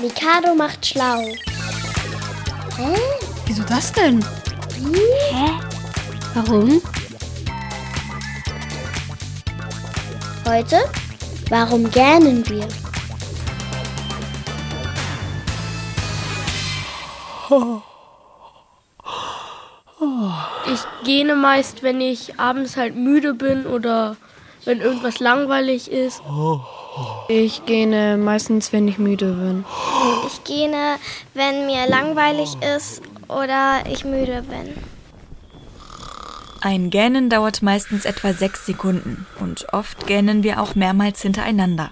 Mikado macht schlau. Hä? Wieso das denn? Hä? Warum? Heute? Warum gähnen wir? Ich gähne meist, wenn ich abends halt müde bin oder wenn irgendwas langweilig ist. Ich gähne meistens, wenn ich müde bin. Ich gähne, wenn mir langweilig ist oder ich müde bin. Ein Gähnen dauert meistens etwa sechs Sekunden und oft gähnen wir auch mehrmals hintereinander.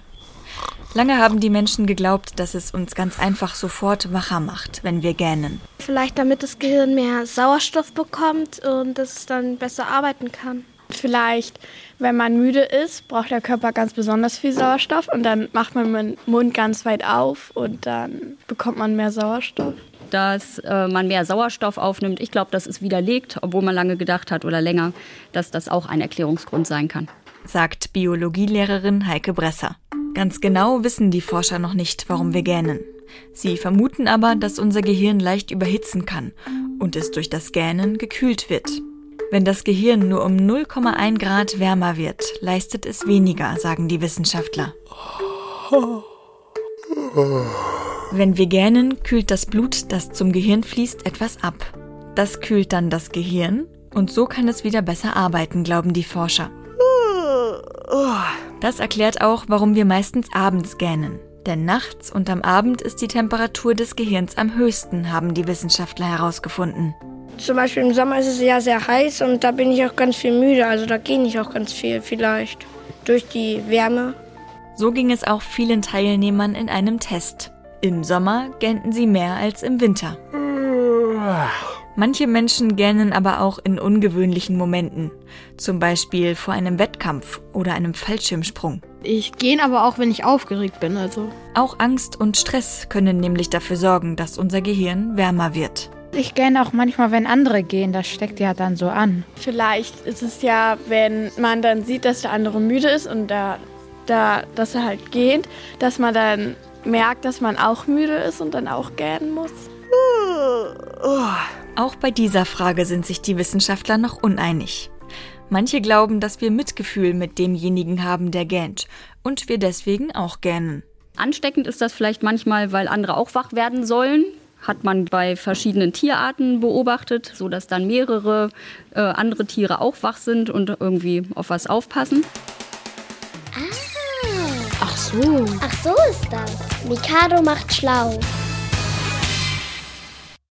Lange haben die Menschen geglaubt, dass es uns ganz einfach sofort wacher macht, wenn wir gähnen. Vielleicht damit das Gehirn mehr Sauerstoff bekommt und dass es dann besser arbeiten kann. Vielleicht, wenn man müde ist, braucht der Körper ganz besonders viel Sauerstoff und dann macht man den Mund ganz weit auf und dann bekommt man mehr Sauerstoff. Dass äh, man mehr Sauerstoff aufnimmt, ich glaube, das ist widerlegt, obwohl man lange gedacht hat oder länger, dass das auch ein Erklärungsgrund sein kann. Sagt Biologielehrerin Heike Bresser. Ganz genau wissen die Forscher noch nicht, warum wir gähnen. Sie vermuten aber, dass unser Gehirn leicht überhitzen kann und es durch das Gähnen gekühlt wird. Wenn das Gehirn nur um 0,1 Grad wärmer wird, leistet es weniger, sagen die Wissenschaftler. Wenn wir gähnen, kühlt das Blut, das zum Gehirn fließt, etwas ab. Das kühlt dann das Gehirn und so kann es wieder besser arbeiten, glauben die Forscher. Das erklärt auch, warum wir meistens abends gähnen. Denn nachts und am Abend ist die Temperatur des Gehirns am höchsten, haben die Wissenschaftler herausgefunden. Zum Beispiel im Sommer ist es ja sehr heiß und da bin ich auch ganz viel müde. Also da gehe ich auch ganz viel vielleicht durch die Wärme. So ging es auch vielen Teilnehmern in einem Test. Im Sommer gähnten sie mehr als im Winter. Manche Menschen gähnen aber auch in ungewöhnlichen Momenten, zum Beispiel vor einem Wettkampf oder einem Fallschirmsprung. Ich gähne aber auch, wenn ich aufgeregt bin, also. Auch Angst und Stress können nämlich dafür sorgen, dass unser Gehirn wärmer wird. Ich gähne auch manchmal, wenn andere gehen, das steckt ja dann so an. Vielleicht ist es ja, wenn man dann sieht, dass der andere müde ist und da, da, dass er halt geht, dass man dann merkt, dass man auch müde ist und dann auch gähnen muss. Auch bei dieser Frage sind sich die Wissenschaftler noch uneinig. Manche glauben, dass wir Mitgefühl mit demjenigen haben, der gähnt und wir deswegen auch gähnen. Ansteckend ist das vielleicht manchmal, weil andere auch wach werden sollen. Hat man bei verschiedenen Tierarten beobachtet, sodass dann mehrere äh, andere Tiere auch wach sind und irgendwie auf was aufpassen. Ah, Ach so. ach so ist das. Mikado macht schlau.